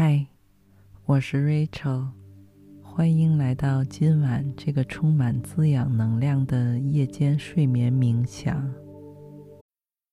嗨，我是 Rachel，欢迎来到今晚这个充满滋养能量的夜间睡眠冥想。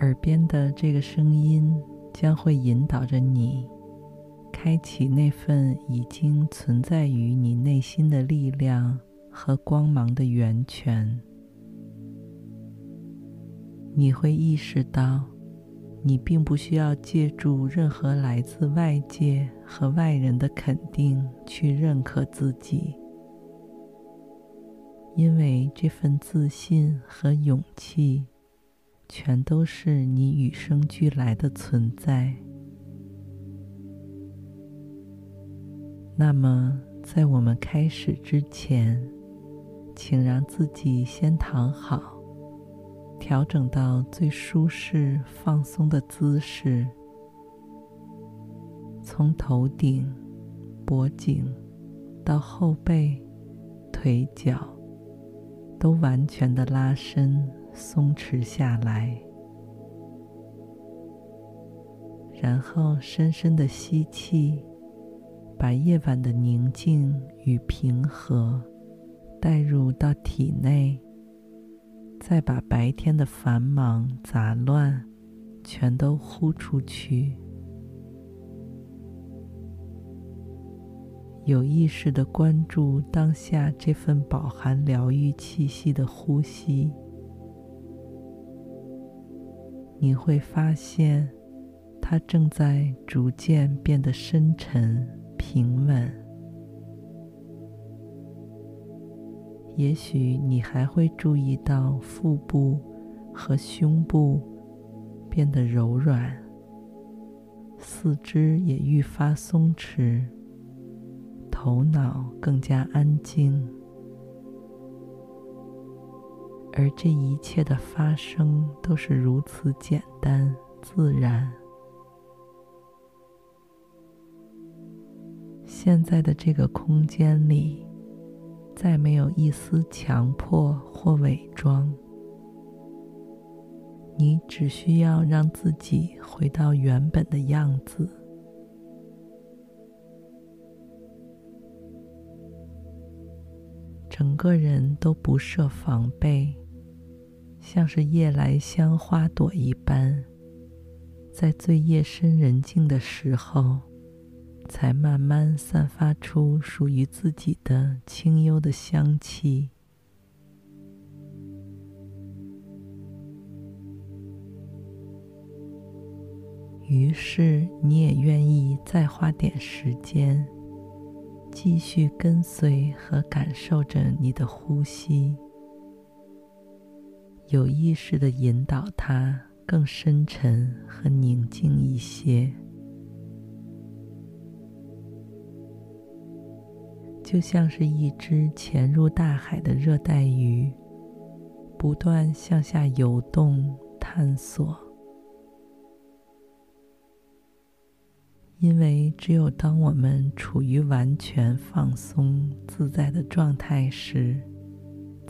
耳边的这个声音将会引导着你，开启那份已经存在于你内心的力量和光芒的源泉。你会意识到，你并不需要借助任何来自外界和外人的肯定去认可自己，因为这份自信和勇气。全都是你与生俱来的存在。那么，在我们开始之前，请让自己先躺好，调整到最舒适、放松的姿势，从头顶、脖颈到后背、腿脚，都完全的拉伸。松弛下来，然后深深的吸气，把夜晚的宁静与平和带入到体内，再把白天的繁忙杂乱全都呼出去。有意识的关注当下这份饱含疗愈气息的呼吸。你会发现，它正在逐渐变得深沉、平稳。也许你还会注意到腹部和胸部变得柔软，四肢也愈发松弛，头脑更加安静。而这一切的发生都是如此简单自然。现在的这个空间里，再没有一丝强迫或伪装。你只需要让自己回到原本的样子，整个人都不设防备。像是夜来香花朵一般，在最夜深人静的时候，才慢慢散发出属于自己的清幽的香气。于是，你也愿意再花点时间，继续跟随和感受着你的呼吸。有意识地引导它更深沉和宁静一些，就像是一只潜入大海的热带鱼，不断向下游动探索。因为只有当我们处于完全放松自在的状态时，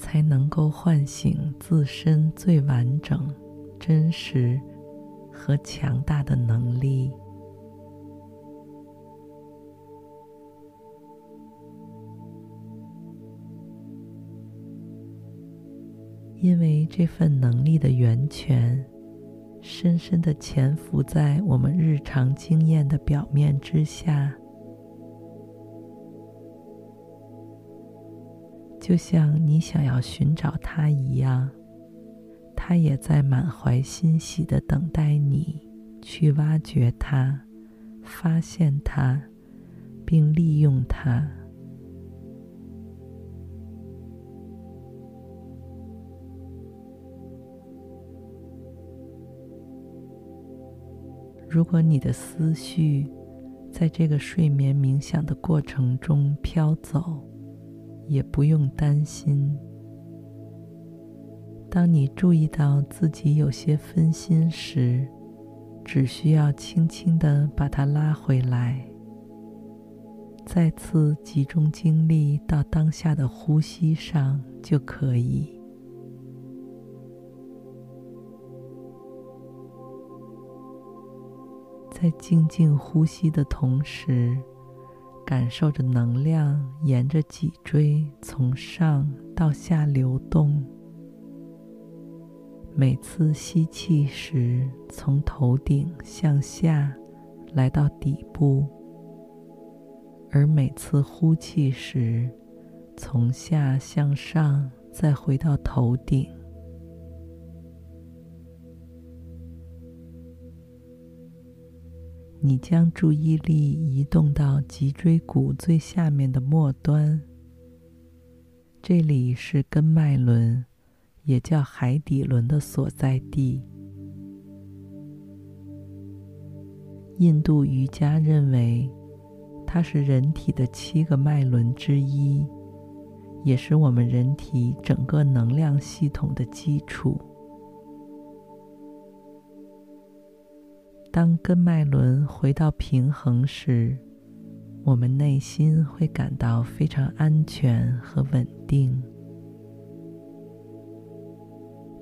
才能够唤醒自身最完整、真实和强大的能力。因为这份能力的源泉，深深的潜伏在我们日常经验的表面之下。就像你想要寻找它一样，它也在满怀欣喜地等待你去挖掘它、发现它，并利用它。如果你的思绪在这个睡眠冥想的过程中飘走，也不用担心。当你注意到自己有些分心时，只需要轻轻的把它拉回来，再次集中精力到当下的呼吸上就可以。在静静呼吸的同时，感受着能量沿着脊椎从上到下流动。每次吸气时，从头顶向下来到底部；而每次呼气时，从下向上再回到头顶。你将注意力移动到脊椎骨最下面的末端，这里是根脉轮。也叫海底轮的所在地。印度瑜伽认为，它是人体的七个脉轮之一，也是我们人体整个能量系统的基础。当根脉轮回到平衡时，我们内心会感到非常安全和稳定。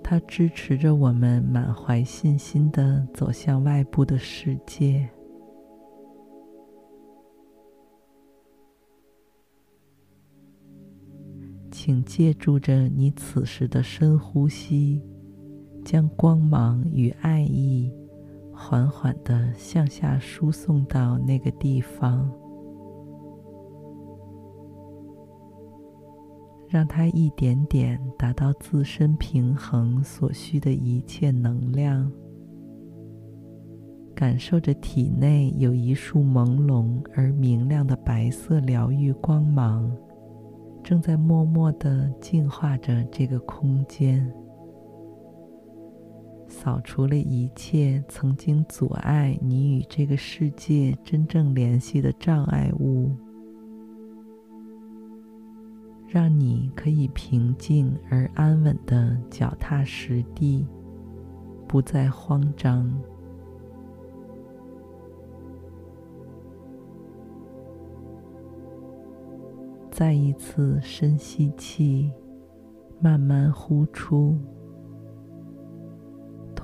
它支持着我们满怀信心地走向外部的世界。请借助着你此时的深呼吸，将光芒与爱意缓缓的向下输送到那个地方。让它一点点达到自身平衡所需的一切能量，感受着体内有一束朦胧而明亮的白色疗愈光芒，正在默默的净化着这个空间，扫除了一切曾经阻碍你与这个世界真正联系的障碍物。让你可以平静而安稳地脚踏实地，不再慌张。再一次深吸气，慢慢呼出，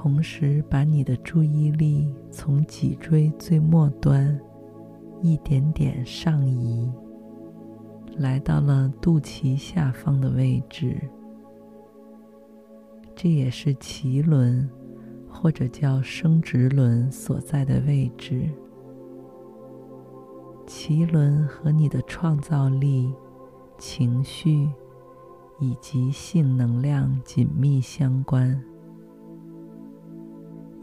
同时把你的注意力从脊椎最末端一点点上移。来到了肚脐下方的位置，这也是脐轮或者叫生殖轮所在的位置。脐轮和你的创造力、情绪以及性能量紧密相关，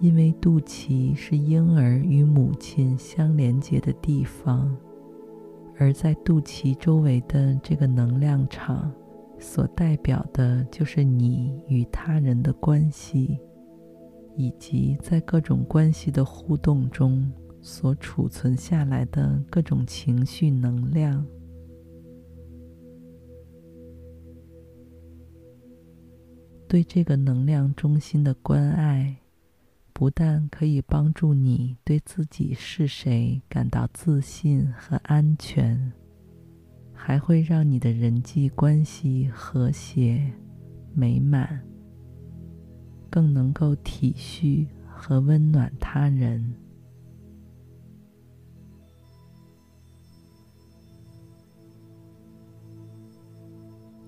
因为肚脐是婴儿与母亲相连接的地方。而在肚脐周围的这个能量场，所代表的就是你与他人的关系，以及在各种关系的互动中所储存下来的各种情绪能量。对这个能量中心的关爱。不但可以帮助你对自己是谁感到自信和安全，还会让你的人际关系和谐美满，更能够体恤和温暖他人。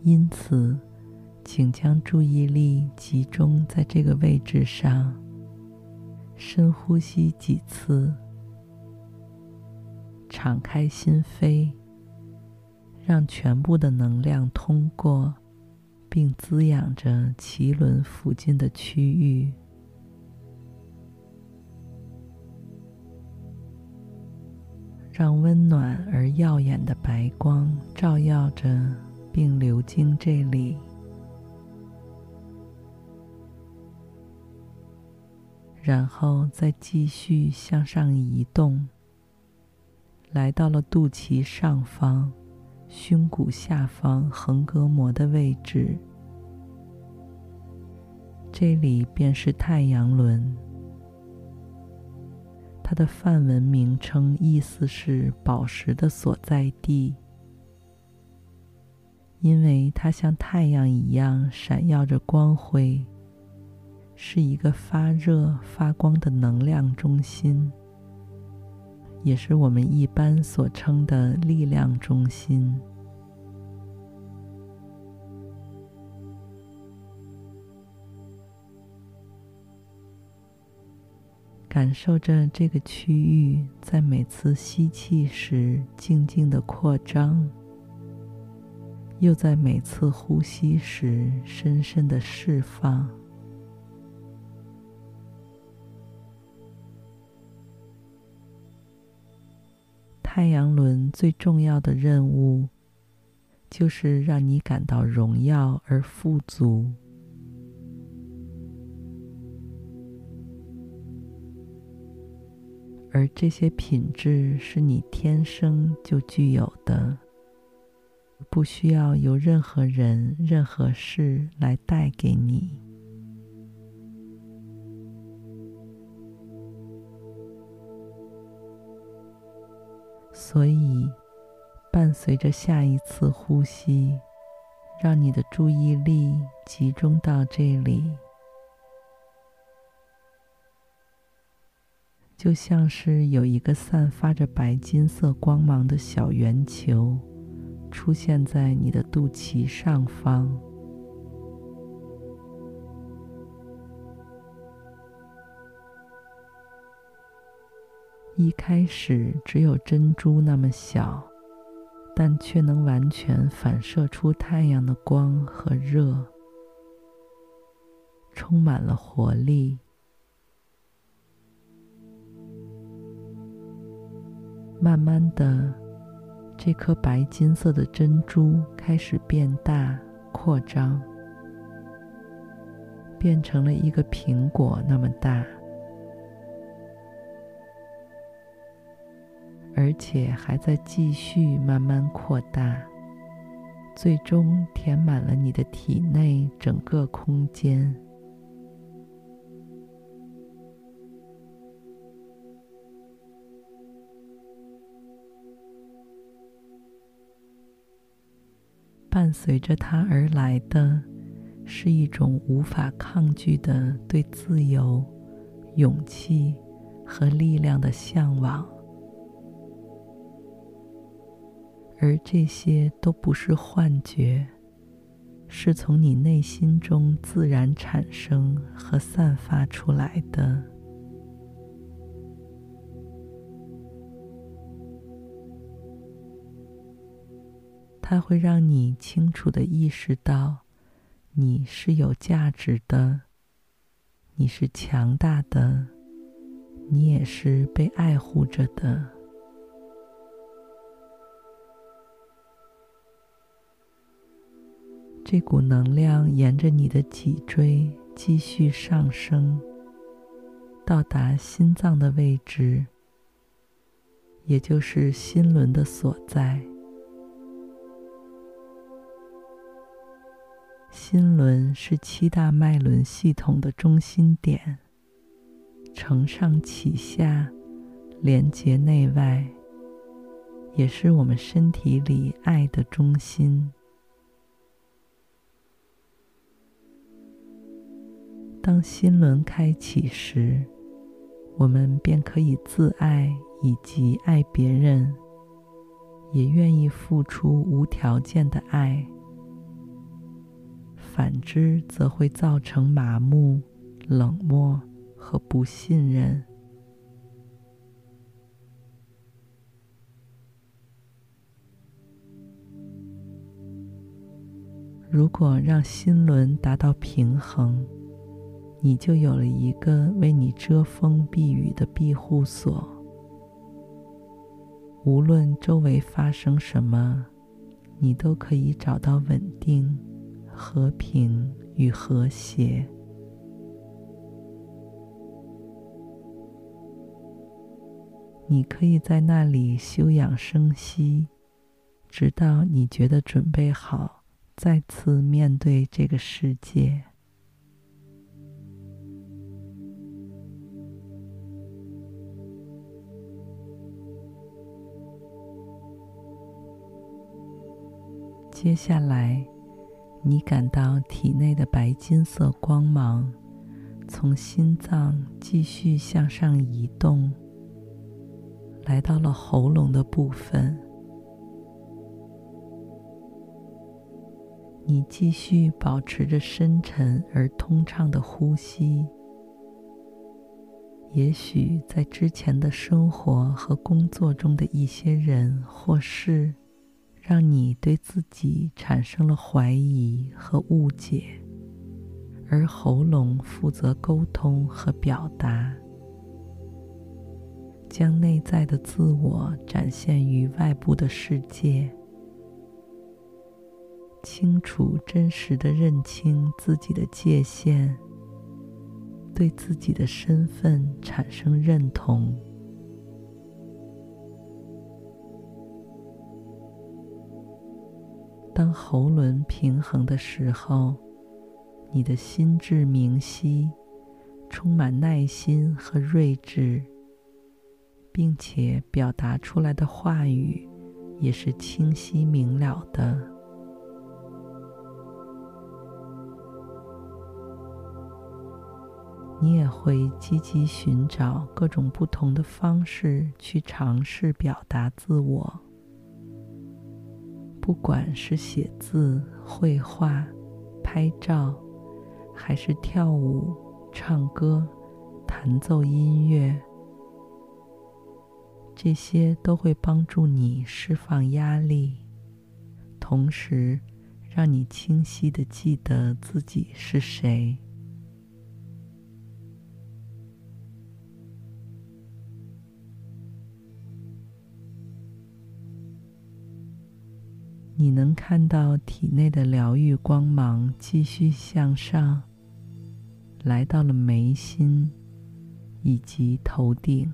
因此，请将注意力集中在这个位置上。深呼吸几次，敞开心扉，让全部的能量通过，并滋养着脐轮附近的区域。让温暖而耀眼的白光照耀着，并流经这里。然后再继续向上移动，来到了肚脐上方、胸骨下方横膈膜的位置，这里便是太阳轮。它的梵文名称意思是“宝石的所在地”，因为它像太阳一样闪耀着光辉，是一个发热发光的能量中心，也是我们一般所称的力量中心。感受着这个区域在每次吸气时静静的扩张，又在每次呼吸时深深的释放。太阳轮最重要的任务，就是让你感到荣耀而富足。而这些品质是你天生就具有的，不需要由任何人、任何事来带给你。所以，伴随着下一次呼吸，让你的注意力集中到这里。就像是有一个散发着白金色光芒的小圆球，出现在你的肚脐上方。一开始只有珍珠那么小，但却能完全反射出太阳的光和热，充满了活力。慢慢的，这颗白金色的珍珠开始变大、扩张，变成了一个苹果那么大，而且还在继续慢慢扩大，最终填满了你的体内整个空间。伴随着它而来的，是一种无法抗拒的对自由、勇气和力量的向往，而这些都不是幻觉，是从你内心中自然产生和散发出来的。它会让你清楚地意识到，你是有价值的，你是强大的，你也是被爱护着的。这股能量沿着你的脊椎继续上升，到达心脏的位置，也就是心轮的所在。心轮是七大脉轮系统的中心点，承上启下，连接内外，也是我们身体里爱的中心。当心轮开启时，我们便可以自爱以及爱别人，也愿意付出无条件的爱。反之，则会造成麻木、冷漠和不信任。如果让心轮达到平衡，你就有了一个为你遮风避雨的庇护所。无论周围发生什么，你都可以找到稳定。和平与和谐。你可以在那里休养生息，直到你觉得准备好再次面对这个世界。接下来，你感到体内的白金色光芒从心脏继续向上移动，来到了喉咙的部分。你继续保持着深沉而通畅的呼吸。也许在之前的生活和工作中的一些人或事，让你对自己产生了怀疑和误解，而喉咙负责沟通和表达，将内在的自我展现于外部的世界，清楚真实的认清自己的界限，对自己的身份产生认同。当喉轮平衡的时候，你的心智明晰，充满耐心和睿智，并且表达出来的话语也是清晰明了的。你也会积极寻找各种不同的方式去尝试表达自我。不管是写字、绘画、拍照，还是跳舞、唱歌、弹奏音乐，这些都会帮助你释放压力，同时让你清晰的记得自己是谁。你能看到体内的疗愈光芒继续向上，来到了眉心以及头顶，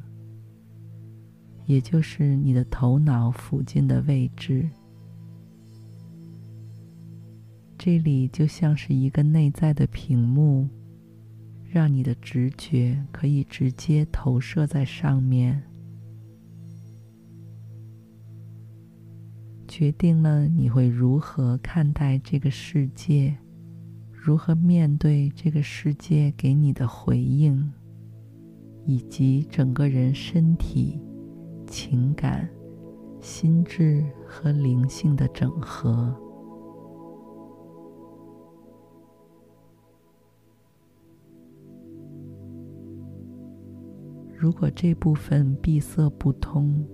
也就是你的头脑附近的位置。这里就像是一个内在的屏幕，让你的直觉可以直接投射在上面。决定了你会如何看待这个世界，如何面对这个世界给你的回应，以及整个人身体、情感、心智和灵性的整合。如果这部分闭塞不通，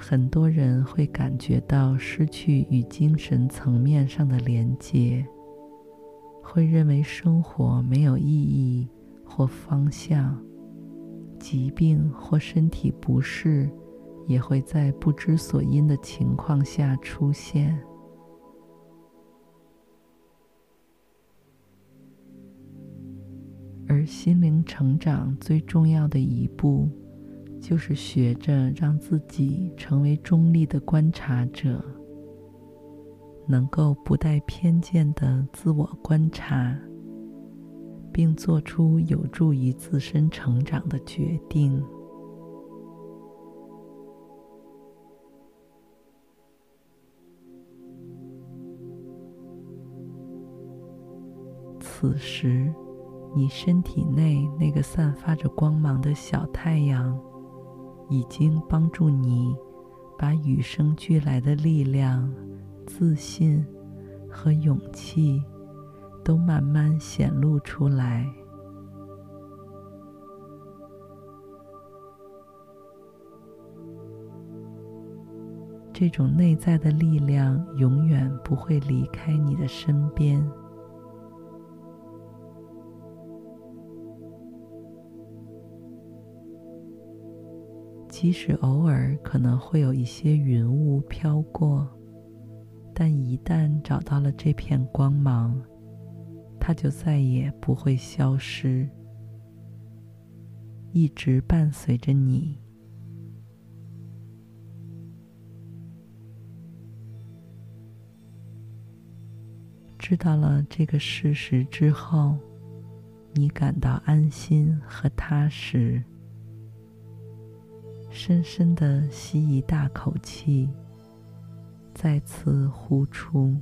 很多人会感觉到失去与精神层面上的连接，会认为生活没有意义或方向，疾病或身体不适也会在不知所因的情况下出现。而心灵成长最重要的一步，就是学着让自己成为中立的观察者，能够不带偏见的自我观察，并做出有助于自身成长的决定。此时，你身体内那个散发着光芒的小太阳。已经帮助你把与生俱来的力量、自信和勇气都慢慢显露出来。这种内在的力量永远不会离开你的身边。即使偶尔可能会有一些云雾飘过但一旦找到了这片光芒它就再也不会消失一直伴随着你。知道了这个事实之后你感到安心和踏实。深深的吸一大口气，再次呼出。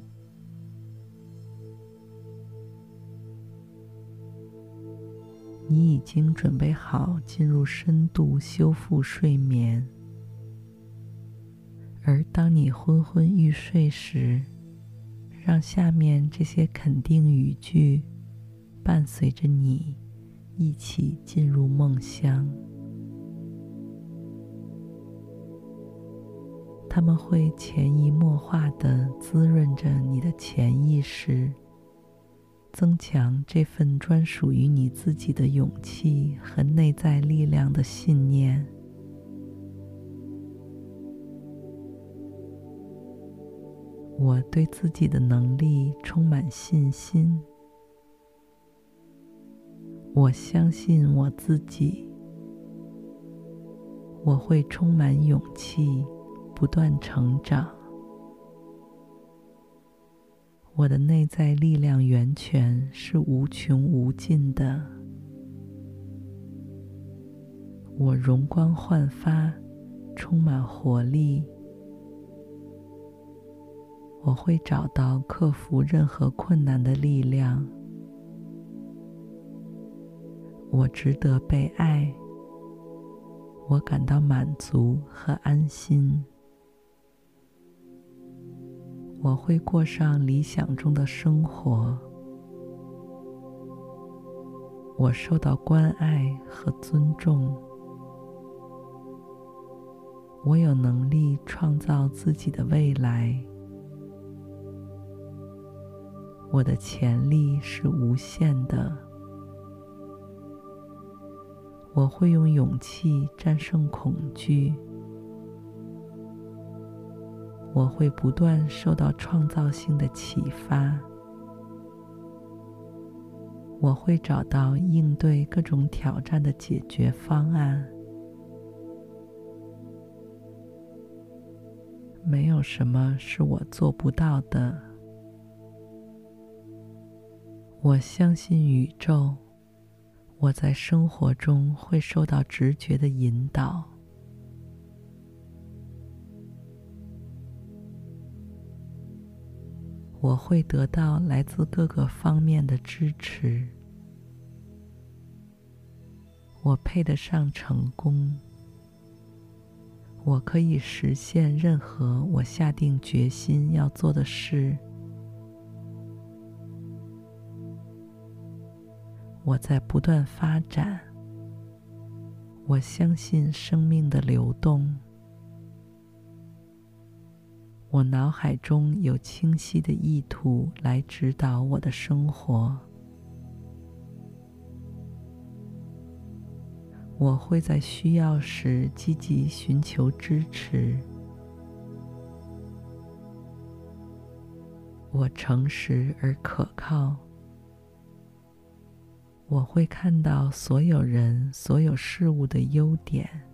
你已经准备好进入深度修复睡眠，而当你昏昏欲睡时，让下面这些肯定语句伴随着你一起进入梦乡。他们会潜移默化的滋润着你的潜意识，增强这份专属于你自己的勇气和内在力量的信念。我对自己的能力充满信心，我相信我自己，我会充满勇气。不断成长，我的内在力量源泉是无穷无尽的。我容光焕发，充满活力。我会找到克服任何困难的力量。我值得被爱。我感到满足和安心。我会过上理想中的生活。我受到关爱和尊重。我有能力创造自己的未来。我的潜力是无限的。我会用勇气战胜恐惧。我会不断受到创造性的启发。我会找到应对各种挑战的解决方案。没有什么是我做不到的。我相信宇宙。我在生活中会受到直觉的引导。我会得到来自各个方面的支持。我配得上成功。我可以实现任何我下定决心要做的事。我在不断发展。我相信生命的流动。我脑海中有清晰的意图来指导我的生活。我会在需要时积极寻求支持。我诚实而可靠。我会看到所有人、所有事物的优点。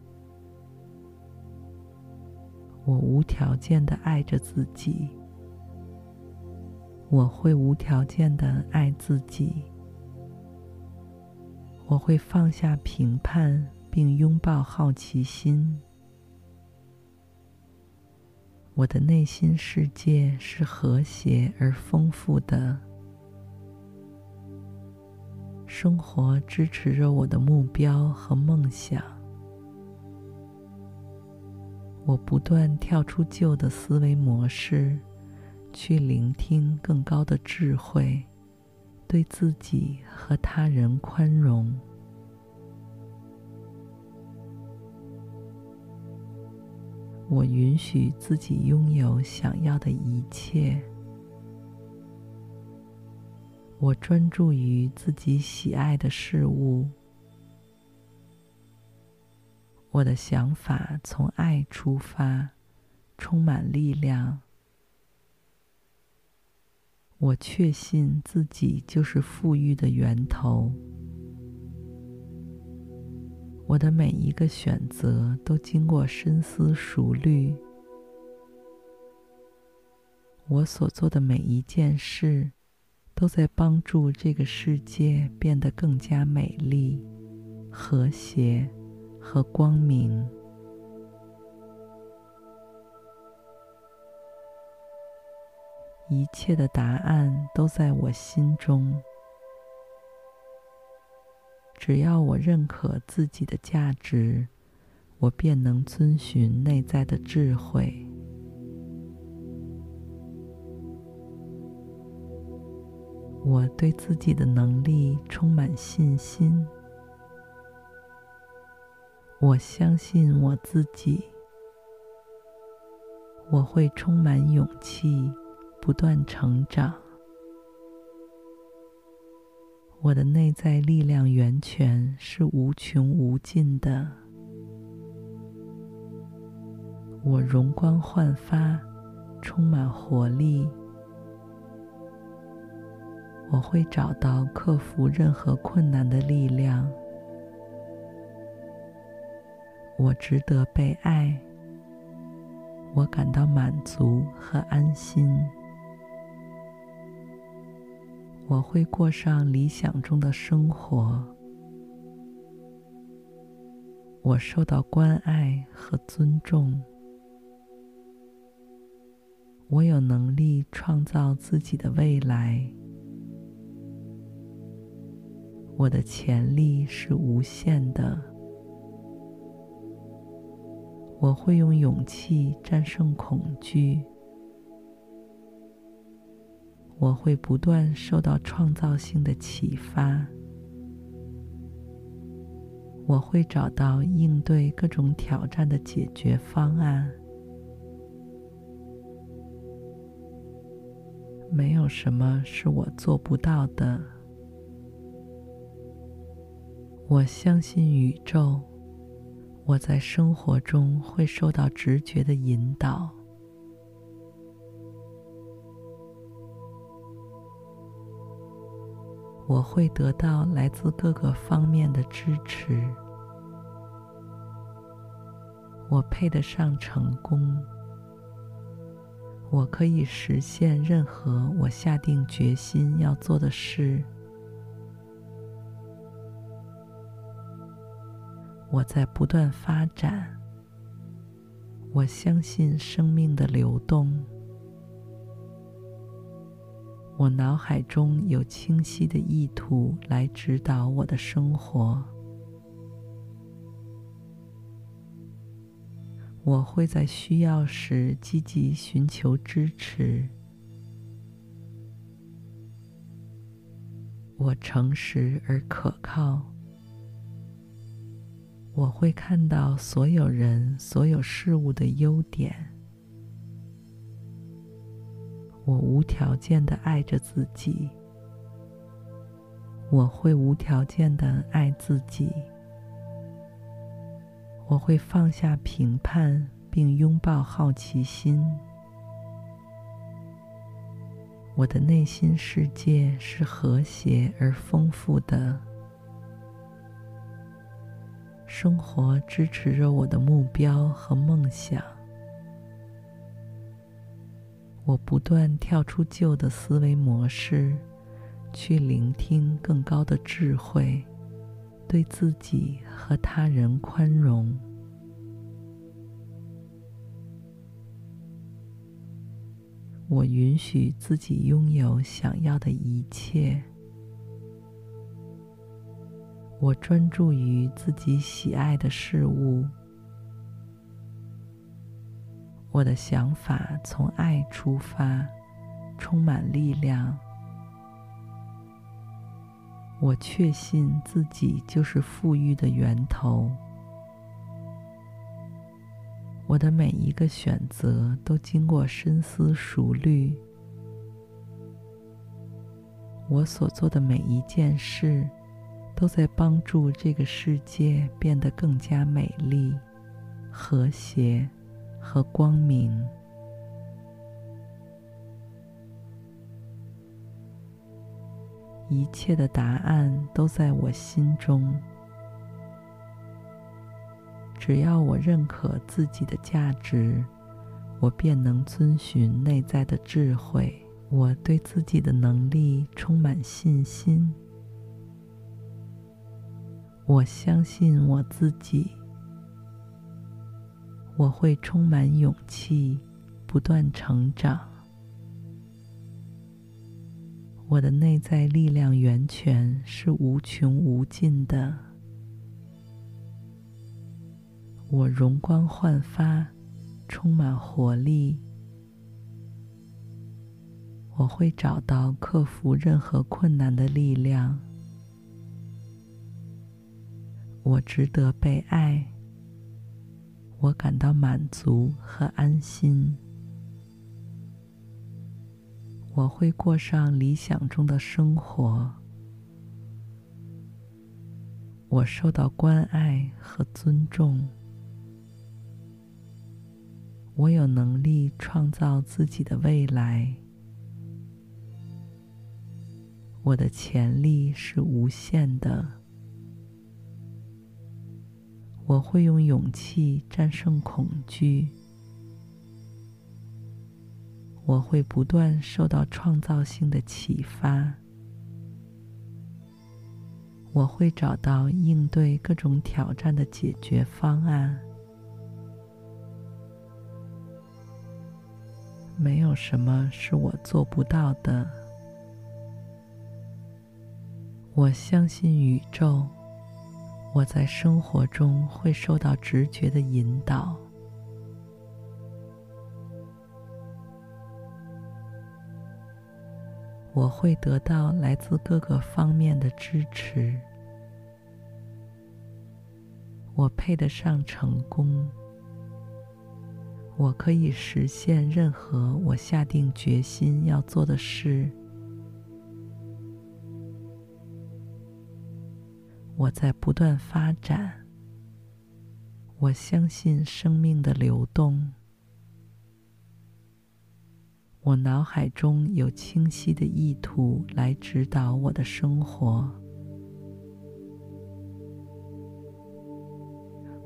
我无条件的爱着自己，我会无条件的爱自己，我会放下评判并拥抱好奇心。我的内心世界是和谐而丰富的，生活支持着我的目标和梦想。我不断跳出旧的思维模式，去聆听更高的智慧，对自己和他人宽容。我允许自己拥有想要的一切。我专注于自己喜爱的事物。我的想法从爱出发，充满力量。我确信自己就是富裕的源头。我的每一个选择都经过深思熟虑。我所做的每一件事都在帮助这个世界变得更加美丽、和谐和光明。一切的答案都在我心中。只要我认可自己的价值，我便能遵循内在的智慧。我对自己的能力充满信心。我相信我自己。我会充满勇气，不断成长。我的内在力量源泉是无穷无尽的。我容光焕发，充满活力。我会找到克服任何困难的力量。我值得被爱。我感到满足和安心。我会过上理想中的生活。我受到关爱和尊重。我有能力创造自己的未来。我的潜力是无限的。我会用勇气战胜恐惧。我会不断受到创造性的启发。我会找到应对各种挑战的解决方案。没有什么是我做不到的。我相信宇宙，我在生活中会受到直觉的引导。我会得到来自各个方面的支持。我配得上成功。我可以实现任何我下定决心要做的事。我在不断发展。我相信生命的流动。我脑海中有清晰的意图来指导我的生活。我会在需要时积极寻求支持。我诚实而可靠。我会看到所有人、所有事物的优点。我无条件的爱着自己。我会无条件的爱自己。我会放下评判，并拥抱好奇心。我的内心世界是和谐而丰富的。生活支持着我的目标和梦想。我不断跳出旧的思维模式，去聆听更高的智慧，对自己和他人宽容。我允许自己拥有想要的一切。我专注于自己喜爱的事物。我的想法从爱出发，充满力量。我确信自己就是富裕的源头。我的每一个选择都经过深思熟虑。我所做的每一件事，都在帮助这个世界变得更加美丽、和谐和光明。一切的答案都在我心中。只要我认可自己的价值，我便能遵循内在的智慧，我对自己的能力充满信心。我相信我自己。我会充满勇气，不断成长。我的内在力量源泉是无穷无尽的。我容光焕发，充满活力。我会找到克服任何困难的力量。我值得被爱。我感到满足和安心。我会过上理想中的生活。我受到关爱和尊重。我有能力创造自己的未来。我的潜力是无限的。我会用勇气战胜恐惧。我会不断受到创造性的启发。我会找到应对各种挑战的解决方案。没有什么是我做不到的。我相信宇宙，我在生活中会受到直觉的引导。我会得到来自各个方面的支持。我配得上成功。我可以实现任何我下定决心要做的事。我在不断发展。我相信生命的流动。我脑海中有清晰的意图来指导我的生活。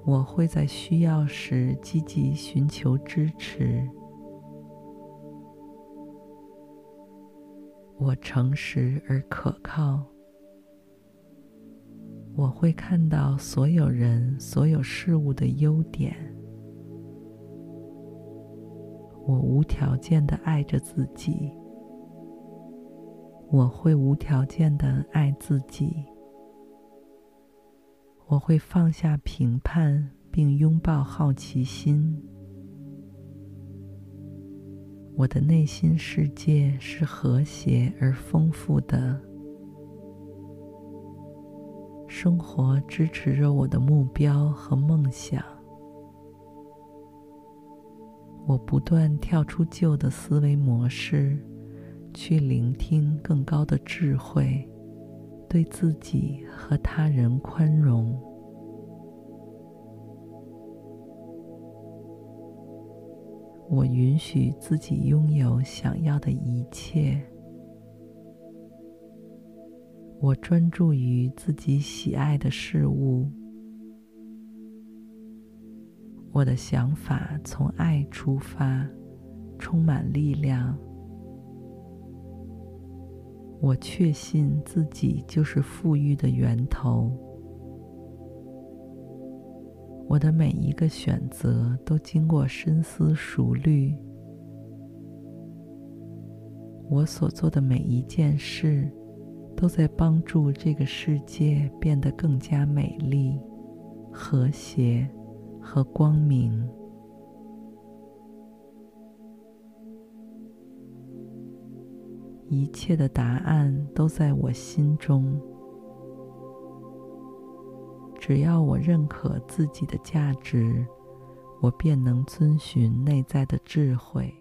我会在需要时积极寻求支持。我诚实而可靠。我会看到所有人、所有事物的优点。我无条件的爱着自己。我会无条件的爱自己。我会放下评判，并拥抱好奇心。我的内心世界是和谐而丰富的。生活支持着我的目标和梦想。我不断跳出旧的思维模式，去聆听更高的智慧，对自己和他人宽容。我允许自己拥有想要的一切。我专注于自己喜爱的事物。我的想法从爱出发，充满力量。我确信自己就是富裕的源头。我的每一个选择都经过深思熟虑。我所做的每一件事，都在帮助这个世界变得更加美丽、和谐和光明。一切的答案都在我心中。只要我认可自己的价值，我便能遵循内在的智慧。